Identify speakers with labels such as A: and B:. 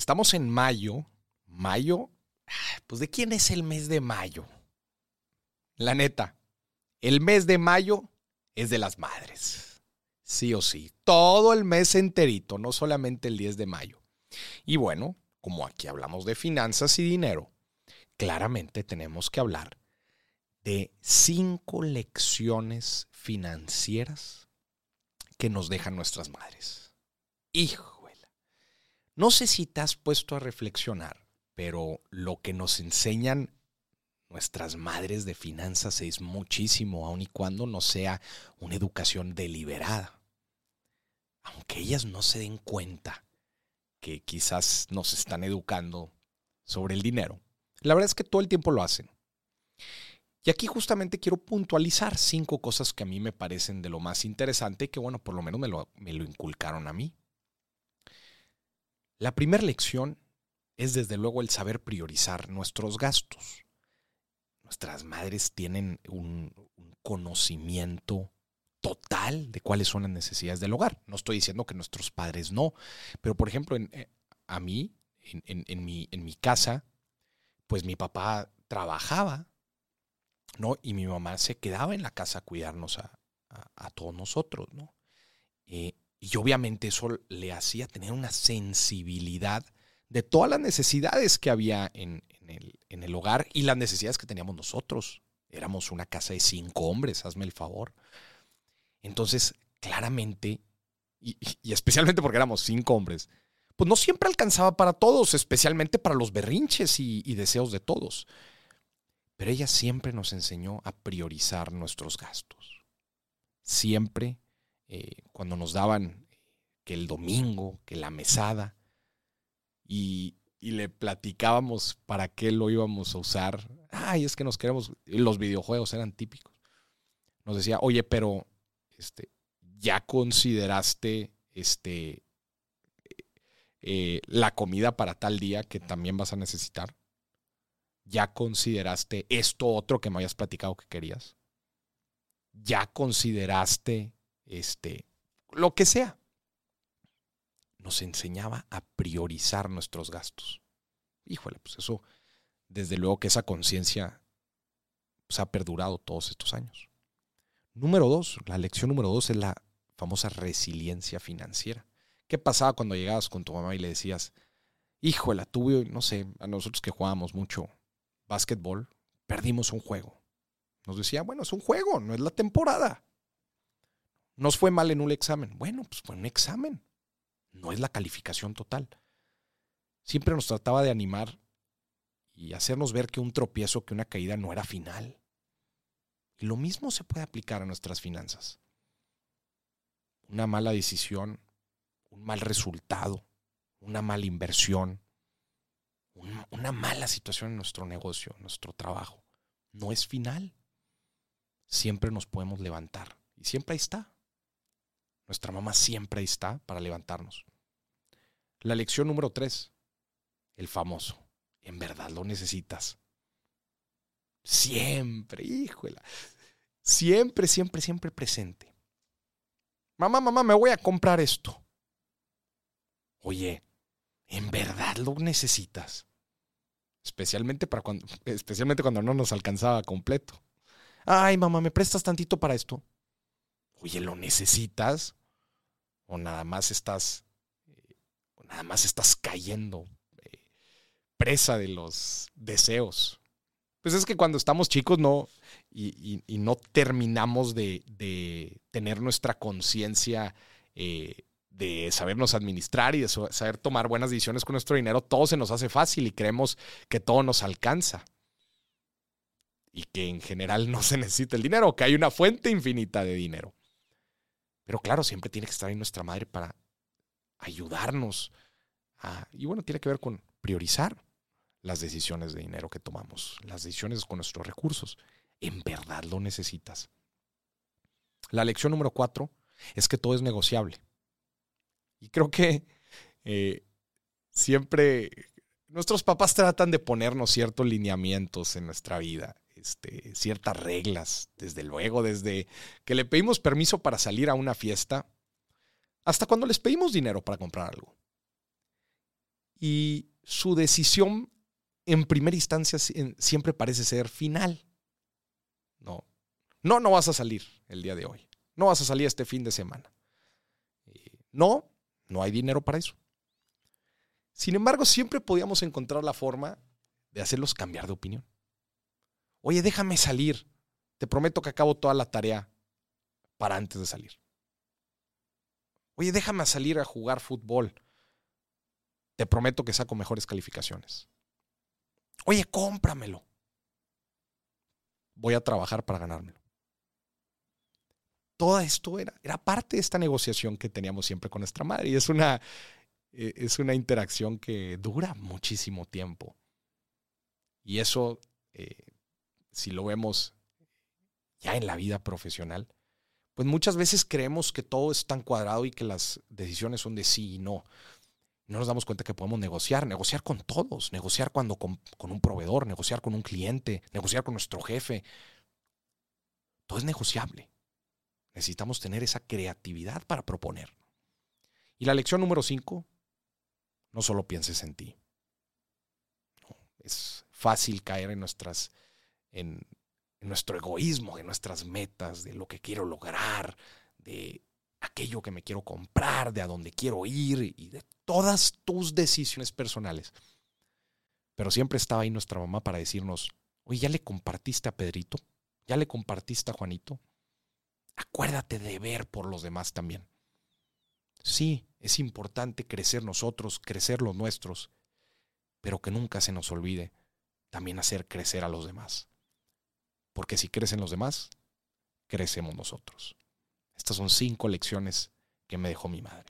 A: Estamos en mayo. Mayo, pues ¿de quién es el mes de mayo? La neta, el mes de mayo es de las madres. Sí o sí, todo el mes enterito, no solamente el 10 de mayo. Y bueno, como aquí hablamos de finanzas y dinero, claramente tenemos que hablar de cinco lecciones financieras que nos dejan nuestras madres. Híjole. No sé si te has puesto a reflexionar, pero lo que nos enseñan nuestras madres de finanzas es muchísimo, aun y cuando no sea una educación deliberada. Aunque ellas no se den cuenta que quizás nos están educando sobre el dinero, la verdad es que todo el tiempo lo hacen. Y aquí justamente quiero puntualizar cinco cosas que a mí me parecen de lo más interesante y que, bueno, por lo menos me lo, me lo inculcaron a mí. La primera lección es desde luego el saber priorizar nuestros gastos. Nuestras madres tienen un, conocimiento total de cuáles son las necesidades del hogar. No estoy diciendo que nuestros padres no, pero por ejemplo, eh, a mí, en, mi, casa, pues mi papá trabajaba ¿no? Y mi mamá se quedaba en la casa a cuidarnos a, todos nosotros, ¿no? Eh, y obviamente eso le hacía tener una sensibilidad de todas las necesidades que había en, el, en, el, hogar y las necesidades que teníamos nosotros. Éramos una casa de cinco hombres, hazme el favor. Entonces, claramente, y, especialmente porque éramos cinco hombres, pues no siempre alcanzaba para todos, especialmente para los berrinches y deseos de todos. Pero ella siempre nos enseñó a priorizar nuestros gastos. Siempre, eh, cuando nos daban eh, que el domingo, que la mesada, y, le platicábamos para qué lo íbamos a usar. Ay, es que nos queremos. Los videojuegos eran típicos. Nos decía, oye, pero este, ya consideraste este, eh, la comida para tal día que también vas a necesitar ya consideraste esto otro que me habías platicado que querías. Ya consideraste este lo que sea. Nos enseñaba a priorizar nuestros gastos. Híjole, pues eso, desde luego que esa conciencia pues, ha perdurado todos estos años. Número dos, la lección número dos es la famosa resiliencia financiera. ¿Qué pasaba cuando llegabas con tu mamá y le decías, híjole, tuve, no sé, a nosotros que jugábamos mucho básquetbol, perdimos un juego. Nos decía, bueno, es un juego, no es la temporada. Nos fue mal en un examen. Bueno, pues fue un examen. No es la calificación total. Siempre nos trataba de animar y hacernos ver que un tropiezo, que una caída no era final. Y lo mismo se puede aplicar a nuestras finanzas. Una mala decisión, un mal resultado, una mala inversión, una, mala situación en nuestro negocio, en nuestro trabajo, no es final. Siempre nos podemos levantar. Y siempre ahí está. Nuestra mamá siempre está para levantarnos. La lección número tres, el famoso. En verdad lo necesitas. Siempre, híjola. Siempre, siempre, siempre presente. Mamá, mamá, me voy a comprar esto. Oye, ¿en verdad lo necesitas? Especialmente, para cuando, especialmente cuando no nos alcanzaba completo. Ay, mamá, ¿me prestas tantito para esto? Oye, ¿lo necesitas? ¿O nada más estás, eh, nada más estás cayendo eh, presa de los deseos? Pues es que cuando estamos chicos no, y, no terminamos de, de tener nuestra conciencia eh, de sabernos administrar y de saber tomar buenas decisiones con nuestro dinero, todo se nos hace fácil y creemos que todo nos alcanza. Y que en general no se necesita el dinero, que hay una fuente infinita de dinero. Pero claro, siempre tiene que estar ahí nuestra madre para ayudarnos. y bueno, tiene que ver con priorizar las decisiones de dinero que tomamos, las decisiones con nuestros recursos. En verdad lo necesitas. La lección número cuatro es que todo es negociable. Y creo que eh, siempre nuestros papás tratan de ponernos ciertos lineamientos en nuestra vida, este, ciertas reglas, desde luego, desde que le pedimos permiso para salir a una fiesta hasta cuando les pedimos dinero para comprar algo. Y su decisión en primera instancia siempre parece ser final. No, no, no vas a salir el día de hoy. No vas a salir este fin de semana. Eh, no, no hay dinero para eso. Sin embargo, siempre podíamos encontrar la forma de hacerlos cambiar de opinión. Oye, déjame salir. Te prometo que acabo toda la tarea para antes de salir. Oye, déjame salir a jugar fútbol. Te prometo que saco mejores calificaciones. Oye, cómpramelo. Voy a trabajar para ganármelo. Todo esto era, era parte de esta negociación que teníamos siempre con nuestra madre. Y es una, eh, es una interacción que dura muchísimo tiempo. Y eso, eh, si lo vemos ya en la vida profesional, pues muchas veces creemos que todo es tan cuadrado y que las decisiones son de sí y no. No nos damos cuenta que podemos negociar, negociar con todos, negociar cuando con, un proveedor, negociar con un cliente, negociar con nuestro jefe. Todo es negociable. Necesitamos tener esa creatividad para proponer. Y la lección número cinco, no solo pienses en ti. es fácil caer en nuestras, en, nuestro egoísmo, en nuestras metas, de lo que quiero lograr, de aquello que me quiero comprar, de a dónde quiero ir y de todas tus decisiones personales. Pero siempre estaba ahí nuestra mamá para decirnos, oye, ¿ya le compartiste a Pedrito? ¿Ya le compartiste a Juanito? Acuérdate de ver por los demás también. Sí, es importante crecer nosotros, crecer los nuestros, pero que nunca se nos olvide también hacer crecer a los demás. Porque si crecen los demás, crecemos nosotros. Estas son cinco lecciones que me dejó mi madre.